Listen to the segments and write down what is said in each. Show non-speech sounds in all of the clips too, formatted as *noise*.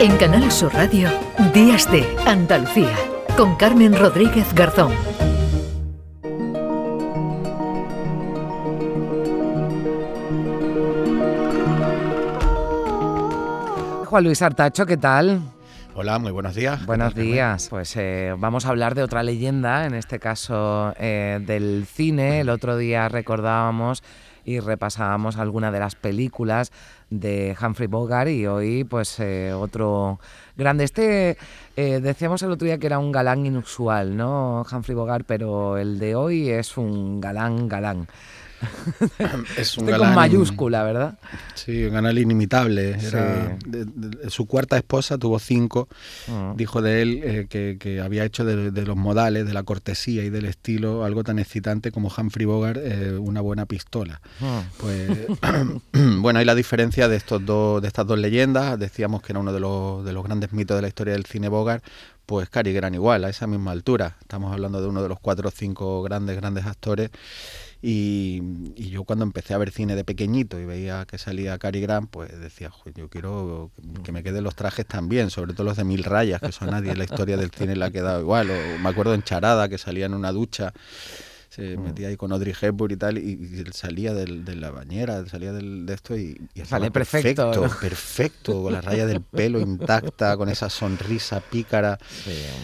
En Canal Sur Radio, Días de Andalucía, con Carmen Rodríguez Garzón. Juan Luis Artacho, ¿qué tal? Hola, muy buenos días. Buenos días. Pues eh, vamos a hablar de otra leyenda, en este caso eh, del cine. El otro día recordábamos y repasábamos algunas de las películas de Humphrey Bogart y hoy pues eh, otro grande. Este decíamos el otro día que era un galán inusual, ¿no? Humphrey Bogart, pero el de hoy es un galán galán. Es un galán, con mayúscula, ¿verdad? Sí, un galán inimitable. su cuarta esposa tuvo cinco. Ah. Dijo de él eh, que, había hecho de, los modales, de la cortesía y del estilo algo tan excitante como Humphrey Bogart, eh, una buena pistola. Ah. Pues *coughs* bueno, hay la diferencia de estos dos, de estas dos leyendas. Decíamos que era uno de los, de los grandes mitos de la historia del cine Bogart pues Cary Grant igual, a esa misma altura. Estamos hablando de uno de los cuatro o cinco grandes, grandes actores y, yo cuando empecé a ver cine de pequeñito y veía que salía Cary Grant, pues decía, yo quiero que me queden los trajes también, sobre todo los de mil rayas, que son nadie, la historia del cine le ha quedado igual. O me acuerdo en Charada, que salía en una ducha se mm. metía ahí con Audrey Hepburn y tal, y, salía de la bañera, salía de esto y, sale perfecto. Perfecto, con la raya del pelo intacta, con esa sonrisa pícara.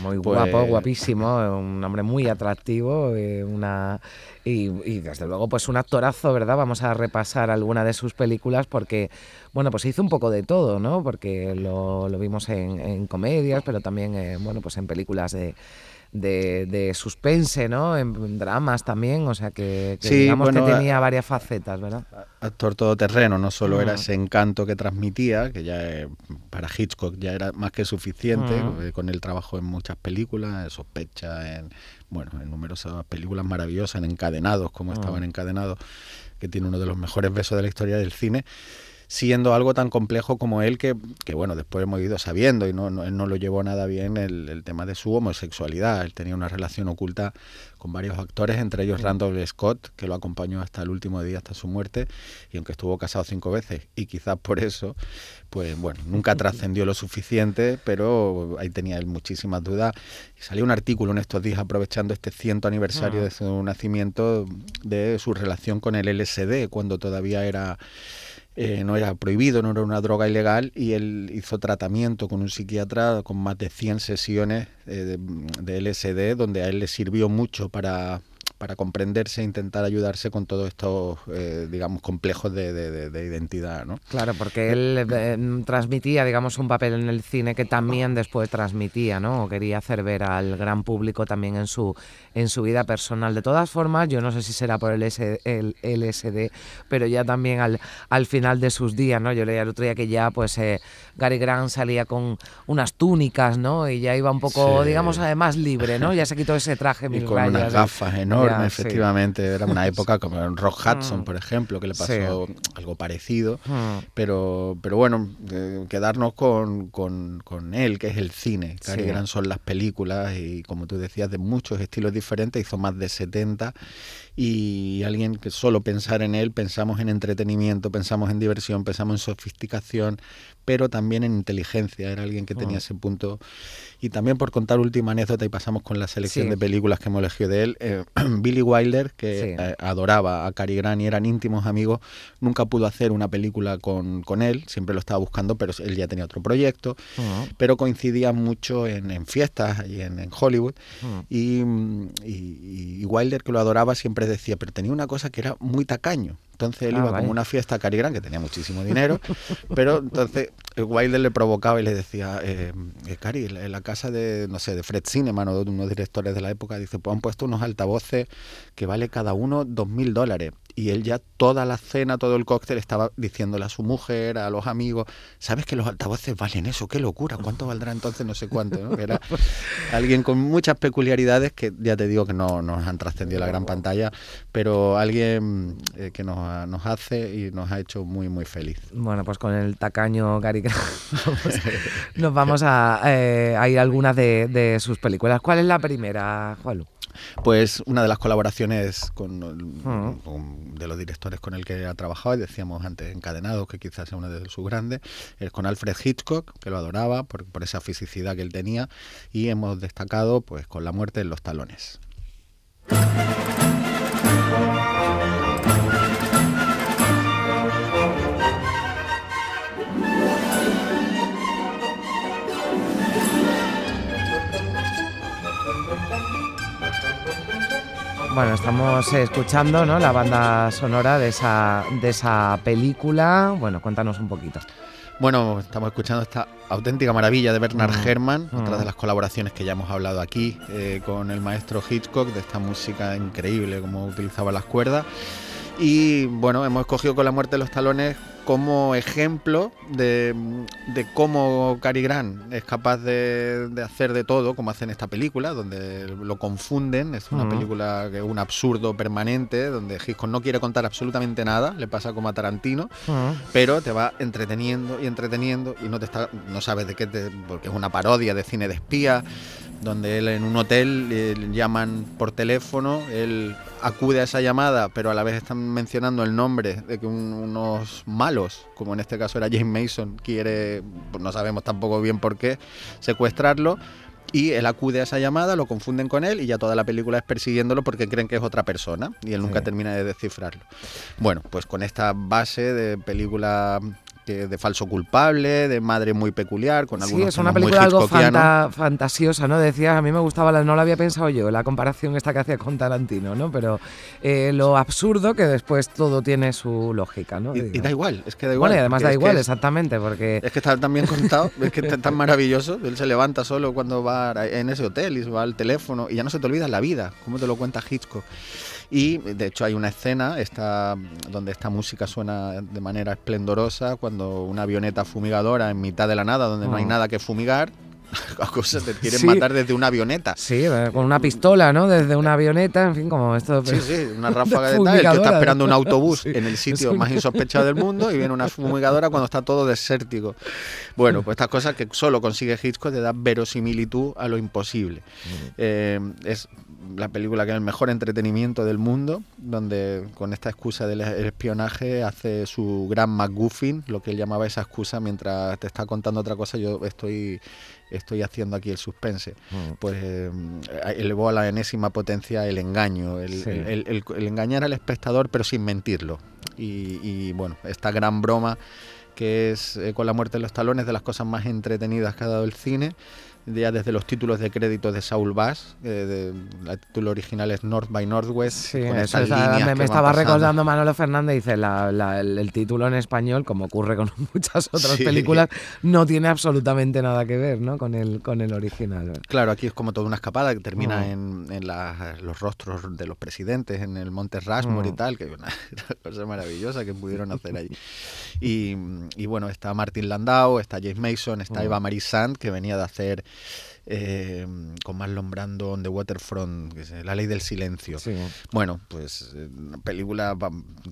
muy pues guapo, guapísimo, un hombre muy atractivo, eh, una y, desde luego pues un actorazo, ¿verdad? Vamos a repasar alguna de sus películas porque, bueno, pues hizo un poco de todo, ¿no? Porque lo, vimos en, comedias, pero también, eh, bueno, pues en películas de de, suspense, ¿no? En dramas también, o sea que, digamos que tenía varias facetas, ¿verdad? Actor todoterreno, no solo era mm. ese encanto que transmitía, que ya eh, para Hitchcock ya era más que suficiente, mm. eh, con el trabajo en muchas películas, en Sospecha, en, bueno, en numerosas películas maravillosas, en Encadenados, como mm. estaban Encadenados, que tiene uno de los mejores besos de la historia del cine siendo algo tan complejo como él que, que bueno, después hemos ido sabiendo y no, no, él no lo llevó nada bien el, tema de su homosexualidad. Él tenía una relación oculta con varios actores, entre ellos Randall Scott, que lo acompañó hasta el último día, hasta su muerte, y aunque estuvo casado cinco veces, y quizás por eso, pues bueno, nunca *laughs* trascendió lo suficiente, pero ahí tenía él muchísimas dudas. Y salió un artículo en estos días aprovechando este ciento aniversario ah. de su nacimiento, de su relación con el LSD, cuando todavía era eh, no era prohibido, no era una droga ilegal y él hizo tratamiento con un psiquiatra con más de 100 sesiones eh, de, LSD donde a él le sirvió mucho para para comprenderse e intentar ayudarse con todos estos, eh, digamos, complejos de, de, identidad, ¿no? Claro, porque él eh, transmitía, digamos, un papel en el cine que también después transmitía, ¿no? O quería hacer ver al gran público también en su, en su vida personal. De todas formas, yo no sé si será por el, el LSD, pero ya también al, al final de sus días, ¿no? Yo leía el otro día que ya, pues, eh, Gary Grant salía con unas túnicas, ¿no? Y ya iba un poco, digamos, además libre, ¿no? Ya se quitó ese traje y con unas gafas enormes efectivamente. Era una *laughs* época como en Rock Hudson, mm. por ejemplo, que le pasó algo parecido. Mm. Pero, pero bueno, quedarnos con, con, con, él, que es el cine. Cary Grant son las películas y, como tú decías, de muchos estilos diferentes. Hizo más de 70 y alguien que solo pensar en él, pensamos en entretenimiento, pensamos en diversión, pensamos en sofisticación, pero también en inteligencia. Era alguien que tenía ah. ese punto. Y también por contar última anécdota y pasamos con la selección de películas que hemos elegido de él, eh, *clears throat* Billy Wilder, que eh, adoraba a Cary Grant y eran íntimos amigos, nunca pudo hacer una película con, con él, siempre lo estaba buscando, pero él ya tenía otro proyecto, ah. pero coincidía mucho en, fiestas y en, Hollywood. Ah. y, y Wilder, que lo adoraba, siempre decía, pero tenía una cosa que era muy tacaño. Entonces él ah, iba como una fiesta a Cary Grant, que tenía muchísimo dinero, *laughs* pero entonces Wilder le provocaba y le decía, eh, eh Cary, en la casa de, no sé, de Fred Cineman o de unos directores de la época, dice, pues han puesto unos altavoces que vale cada uno dos mil dólares y él ya toda la cena, todo el cóctel estaba diciéndole a su mujer, a los amigos, ¿sabes que los altavoces valen eso? ¡Qué locura! ¿Cuánto valdrá entonces? No sé cuánto. ¿no? Era *laughs* alguien con muchas peculiaridades que ya te digo que no nos han trascendido la gran pantalla, pero alguien eh, que nos, nos, hace y nos ha hecho muy, muy feliz. Bueno, pues con el tacaño Gary *laughs* nos vamos a, eh, a ir a algunas de, de, sus películas. ¿Cuál es la primera, Juanlu? Pues una de las colaboraciones con, de los directores con el que ha trabajado, y decíamos antes Encadenados, que quizás sea uno de sus grandes, es con Alfred Hitchcock, que lo adoraba por, por esa fisicidad que él tenía, y hemos destacado pues con La muerte en los talones. Bueno, estamos escuchando ¿no? la banda sonora de esa, de esa película. Bueno, cuéntanos un poquito. Bueno, estamos escuchando esta auténtica maravilla de Bernard mm. Herrmann, otra de mm. las colaboraciones que ya hemos hablado aquí eh, con el maestro Hitchcock, de esta música increíble, como utilizaba las cuerdas. Y bueno, hemos escogido con la muerte de los talones como ejemplo de, cómo Cary Grant es capaz de, hacer de todo, como hace en esta película, donde lo confunden. Es una película que es un absurdo permanente, donde Hitchcock no quiere contar absolutamente nada, le pasa como a Tarantino, pero te va entreteniendo y entreteniendo y no te está, no sabes de qué, porque es una parodia de cine de espía donde él en un hotel llaman por teléfono, él acude a esa llamada, pero a la vez están mencionando el nombre de que unos malos, como en este caso era James Mason, quiere, pues no sabemos tampoco bien por qué, secuestrarlo. Y él acude a esa llamada, lo confunden con él y ya toda la película es persiguiéndolo porque creen que es otra persona y él nunca termina de descifrarlo. Bueno, pues con esta base de película de falso culpable, de madre muy peculiar, con algunos Sí, es una película algo fantasiosa, ¿no? Decías, a mí me gustaba, no lo había pensado yo, la comparación esta que hacía con Tarantino, ¿no? Pero eh, lo absurdo que después todo tiene su lógica, ¿no? Y, da igual, es que da igual. Bueno, y además da igual, exactamente, porque... Es que está tan bien contado, es que es tan maravilloso, él se levanta solo cuando va en ese hotel y va al teléfono y ya no se te olvida la vida, como te lo cuenta Hitchcock. Y de hecho hay una escena esta, donde esta música suena de manera esplendorosa cuando una avioneta fumigadora en mitad de la nada, donde no hay mm. nada que fumigar, *laughs* cosas te quieren matar desde una avioneta. Sí, eh, con una pistola, ¿no? Desde una avioneta, en fin, como esto. Sí, sí, una ráfaga de, tal, el que está esperando un autobús *laughs* en el sitio más insospechado del mundo y viene una fumigadora cuando está todo desértico. Bueno, pues estas cosas que solo consigue Hitchcock de dar verosimilitud a lo imposible. Eh, es la película que es el mejor entretenimiento del mundo, donde con esta excusa del espionaje hace su gran McGuffin, lo que él llamaba esa excusa, mientras te está contando otra cosa, yo estoy estoy haciendo aquí el suspense. Mm. Pues eh, elevó a la enésima potencia el engaño, el, engañar al espectador pero sin mentirlo. Y, bueno, esta gran broma que es eh, con la muerte de los talones de las cosas más entretenidas que ha dado el cine ya desde los títulos de crédito de Saul Bass, eh, el título original es North by Northwest. Sí, me, estaba recordando Manolo Fernández, dice, el, título en español, como ocurre con *laughs* muchas otras películas, no tiene absolutamente nada que ver ¿no? con, el, con el original. Claro, aquí es como toda una escapada que termina oh. en, los rostros de los presidentes, en el Monte Rushmore y oh. tal, que es *laughs* una, cosa maravillosa que pudieron hacer ahí. Y, bueno, está Martin Landau, está James Mason, está oh. Eva Marie Sand, que venía de hacer eh, con Marlon Brando on the Waterfront, La Ley del Silencio. Bueno, pues eh, película,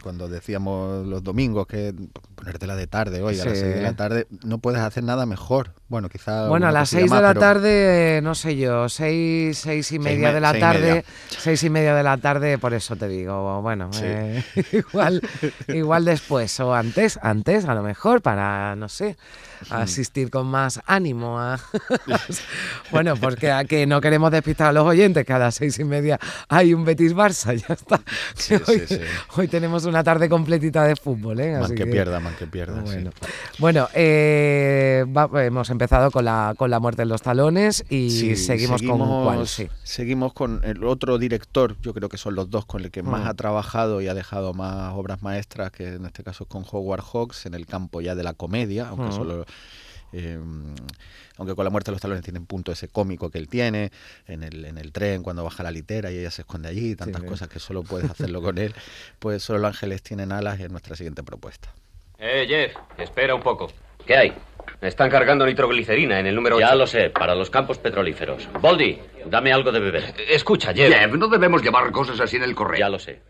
cuando decíamos los domingos que ponértela de tarde hoy, a las 6 de la tarde, no puedes hacer nada mejor. Bueno, quizá. Bueno, a las 6 de la tarde, no sé yo, 6, seis y media de la tarde, 6 y media de la tarde, por eso te digo, bueno, eh, *laughs* igual, igual después o antes, antes a lo mejor, para, no sé asistir con más ánimo a... *laughs* bueno, porque a que no queremos despistar a los oyentes, que a las seis y media hay un Betis Barça, *laughs* ya está. hoy, tenemos una tarde completita de fútbol, ¿eh? Así que, pierda, man que pierda. Bueno, bueno eh, hemos empezado con la, con la muerte en los talones y seguimos, con cuál, Seguimos con el otro director, yo creo que son los dos con el que más mm. ha trabajado y ha dejado más obras maestras, que en este caso es con Howard Hawks, en el campo ya de la comedia, aunque mm. solo Em, aunque con la muerte de los talones tiene un punto ese cómico que él tiene, en el, en el tren cuando baja la litera y ella se esconde allí, tantas cosas que solo puedes hacerlo con él, pues solo los ángeles tienen alas en nuestra siguiente propuesta. Eh, Jeff, espera un poco. ¿Qué hay? Están cargando nitroglicerina en el número Ya lo sé, para los campos petrolíferos. Boldy, dame algo de beber. Escucha, Jeff. Jeff, no debemos llevar cosas así en el correo. Ya lo sé.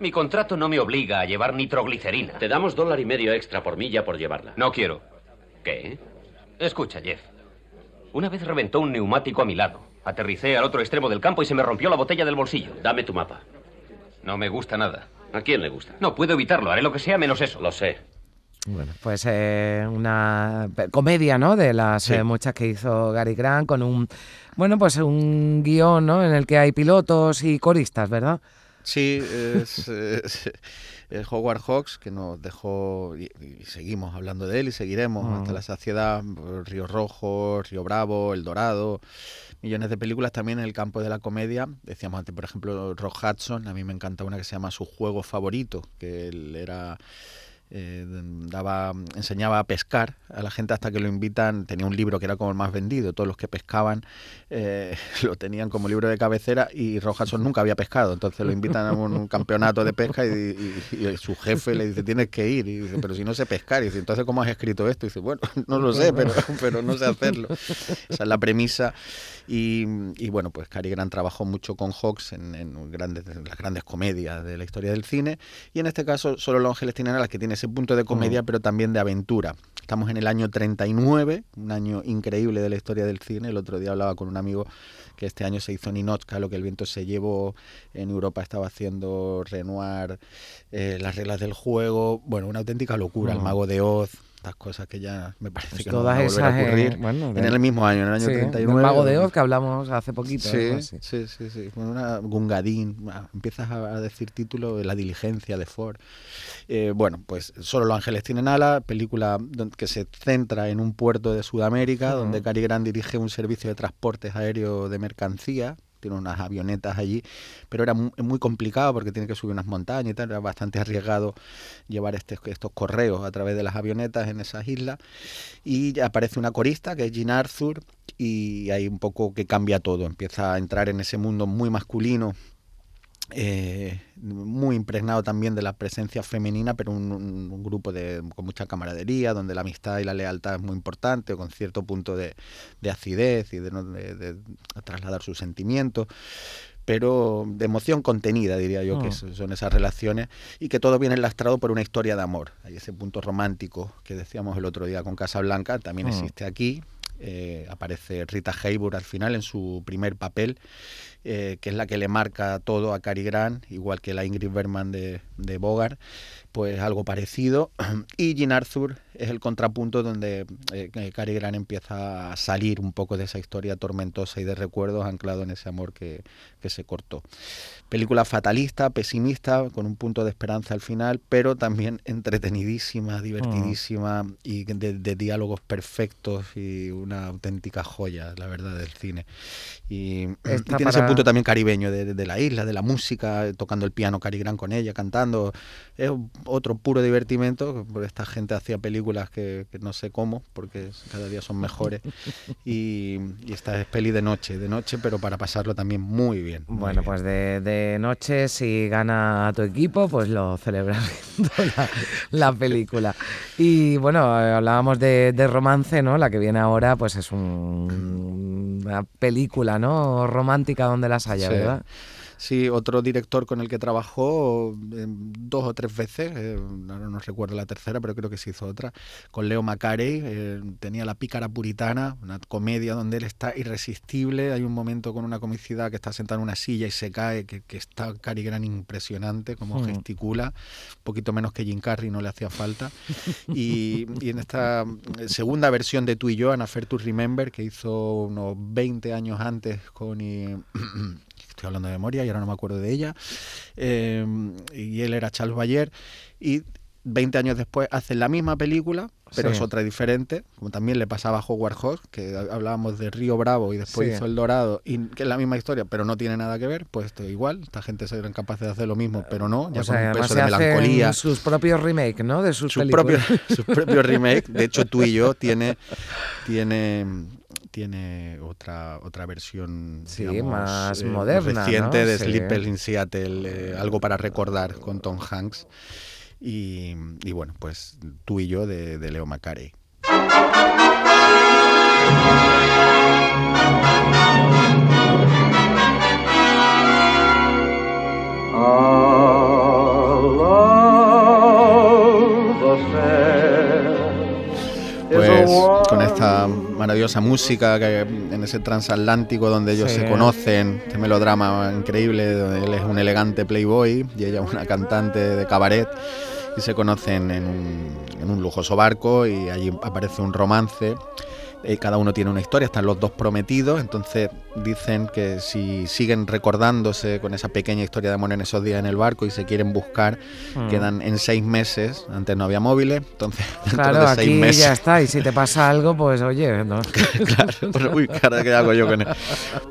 Mi contrato no me obliga a llevar nitroglicerina. Te damos dólar y medio extra por milla por llevarla. No quiero. ¿Qué? Escucha, Jeff. Una vez reventó un neumático a mi lado. Aterricé al otro extremo del campo y se me rompió la botella del bolsillo. Dame tu mapa. No me gusta nada. ¿A quién le gusta? No puedo evitarlo. Haré lo que sea menos eso. Lo sé. Bueno, pues eh, una comedia, ¿no? De las eh, muchas que hizo Gary Grant con un, bueno, pues un guion, ¿no? En el que hay pilotos y coristas, ¿verdad? Sí, es, *laughs* Howard Hawks que nos dejó, y, seguimos hablando de él y seguiremos hasta la saciedad, Río Rojo, Río Bravo, El Dorado, millones de películas también en el campo de la comedia. Decíamos antes, por ejemplo, Rock Hudson, a mí me encanta una que se llama Su Juego Favorito, que él era eh, daba, enseñaba a pescar a la gente hasta que lo invitan, tenía un libro que era como el más vendido, todos los que pescaban eh, *laughs* lo tenían como libro de cabecera y Rojason nunca había pescado, entonces lo invitan a un, *laughs* campeonato de pesca y, su jefe le dice tienes que ir, y dice pero si no sé pescar, y dice entonces ¿cómo has escrito esto? Y dice bueno, *laughs* no lo sé, pero, pero no sé hacerlo. Esa es la premisa. Y, bueno, pues Cary Grant trabajó mucho con Hawks en, grandes, las grandes comedias de la historia del cine. Y en este caso solo Los Ángeles tienen alas que tiene ese punto de comedia pero también de aventura. Estamos en el año 39, un año increíble de la historia del cine. El otro día hablaba con un amigo que este año se hizo Ninochka, lo que el viento se llevó. En Europa estaba haciendo Renoir, eh, las reglas del juego. Bueno, una auténtica locura. El mago de Oz, cosas que ya me parece pues que no van a volver a ocurrir en, el mismo año, en el año 39. El Mago de Oz que hablamos hace poquito. Sí, sí, sí, sí. Una Gungadín, empiezas a decir título de La diligencia de Ford. Eh, bueno, pues Solo los ángeles tienen ala, película que se centra en un puerto de Sudamérica, donde Cary Grant dirige un servicio de transportes aéreo de mercancía tiene unas avionetas allí, pero era muy, complicado porque tiene que subir unas montañas y tal, era bastante arriesgado llevar este, estos correos a través de las avionetas en esas islas. Y aparece una corista que es Jean Arthur y hay un poco que cambia todo, empieza a entrar en ese mundo muy masculino eh, muy impregnado también de la presencia femenina, pero un, grupo de, con mucha camaradería, donde la amistad y la lealtad es muy importante, o con cierto punto de, acidez y de, de, trasladar sus sentimientos pero de emoción contenida, diría yo, que mm. son esas relaciones, y que todo viene lastrado por una historia de amor. Hay ese punto romántico que decíamos el otro día con Casablanca, también mm. existe aquí. Eh, aparece Rita Hayworth al final en su primer papel eh, que es la que le marca todo a Cary Grant, igual que la Ingrid Bergman de, de Bogart, pues algo parecido. *clears throat* Y Jean Arthur es el contrapunto donde eh, Cary Grant empieza a salir un poco de esa historia tormentosa y de recuerdos anclado en ese amor que, se cortó. Película fatalista, pesimista, con un punto de esperanza al final, pero también *laughs* entretenidísima, divertidísima mm. y de, diálogos perfectos y una auténtica joya, la verdad, del cine. Y, tiene ese punto también caribeño de, la isla, de la música, tocando el piano Cary Grant con ella, cantando. Es otro puro divertimento, porque esta gente hacía películas que, no sé cómo, porque cada día son mejores. *laughs* y, esta es peli de noche, de noche, pero para pasarlo también muy bien. bueno, pues de, noche, si gana tu equipo, pues lo celebras viendo la, película. Y bueno, hablábamos de, romance, ¿no? La que viene ahora, pues es una película, ¿no? Romántica donde las haya, ¿verdad? Sí, otro director con el que trabajó em, dos o tres veces, eh, ahora no recuerdo la tercera, pero creo que se hizo otra, con Leo Macarey, eh, tenía La pícara puritana, una comedia donde él está irresistible, hay un momento con una comicidad que está sentado en una silla y se cae, que, está Cary Grant impresionante, como gesticula, un poquito menos que Jim Carrey, no le hacía falta, y, *laughs* en esta segunda versión de Tú y yo, Ana Fair to Remember, que hizo unos 20 años antes con... estoy hablando de memoria y ahora no me acuerdo de ella, em, y él era Charles Bayer, y 20 años después hacen la misma película, pero es otra diferente, como también le pasaba a Howard Hawks, que hablábamos de Río Bravo y después hizo El Dorado, y que es la misma historia, pero no tiene nada que ver, pues esto igual, esta gente serían capaces de hacer lo mismo, pero no, ya con un peso de melancolía. sus propios remakes, ¿no? De sus, sus propios sus propios *laughs* remakes, de hecho tú y yo tiene tiene tiene otra otra versión más eh, moderna reciente de Sleepless in Seattle eh, algo para recordar con Tom Hanks. Y, bueno pues tú y yo de, Leo Macarey pues con esta maravillosa música que en ese transatlántico donde ellos se conocen, este melodrama increíble, donde él es un elegante playboy y ella una cantante de cabaret y se conocen en un, en un lujoso barco y allí aparece un romance eh, cada uno tiene una historia, están los dos prometidos, entonces dicen que si siguen recordándose con esa pequeña historia de amor en esos días en el barco y se quieren buscar, mm. quedan en seis meses, antes no había móviles, entonces *laughs* claro, de seis aquí meses... ya está, y si te pasa algo, pues oye, ¿no? *laughs* claro, pues, uy, cara, ¿qué hago yo con él?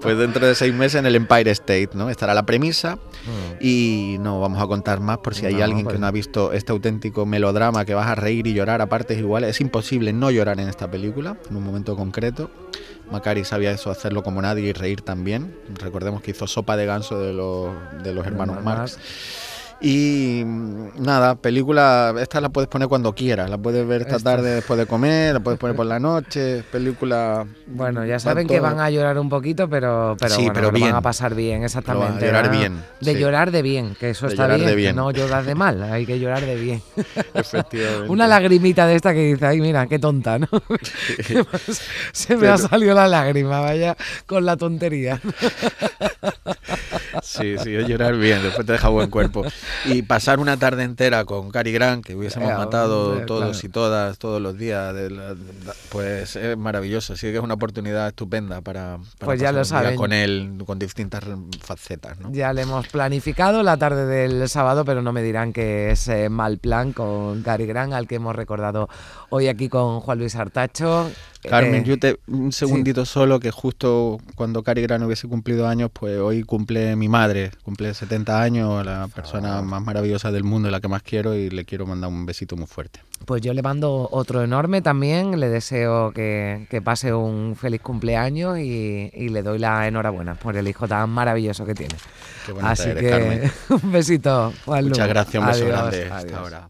Pues dentro de seis meses en el Empire State, ¿no? Estará la premisa mm. y no vamos a contar más por si hay alguien que pues no ha visto este auténtico melodrama que vas a reír y llorar a partes iguales. Es imposible no llorar en esta película, en un momento concreto. Macari sabía eso, hacerlo como nadie y reír también. Recordemos que hizo Sopa de Ganso de los, de los hermanos Marx. Y nada, película, esta la puedes poner cuando quieras, la puedes ver esta, tarde después de comer, la puedes poner por la noche, película... Bueno, ya saben que van a llorar un poquito, pero, pero, bueno, van a pasar bien, exactamente. llorar bien. De llorar de bien, que eso está bien, no llorar de mal, hay que llorar de bien. *laughs* Efectivamente. Una lagrimita de esta que dice, ay mira, qué tonta, ¿no? *laughs* Se me ha salido la lágrima, vaya, con la tontería. *laughs* Sí, sí, llorar bien, después te deja buen cuerpo. Y pasar una tarde entera con Cary Grant, que hubiésemos eh, matado todos y todas, todos los días, pues es maravilloso. Así que es una oportunidad estupenda para, pues ya lo con él, con distintas facetas. Ya le hemos planificado la tarde del sábado, pero no me dirán que es eh, mal plan con Cary Grant, al que hemos recordado hoy aquí con Juan Luis Artacho. Carmen, eh, yo te, un segundito solo, que justo cuando Cari Gran hubiese cumplido años, pues hoy cumple mi madre, cumple 70 años, la persona más maravillosa del mundo, la que más quiero, y le quiero mandar un besito muy fuerte. Pues yo le mando otro enorme también, le deseo que, pase un feliz cumpleaños y, le doy la enhorabuena por el hijo tan maravilloso que tiene. Qué Así que *laughs* un besito, Juan Muchas gracias, un beso grande. Hasta ahora.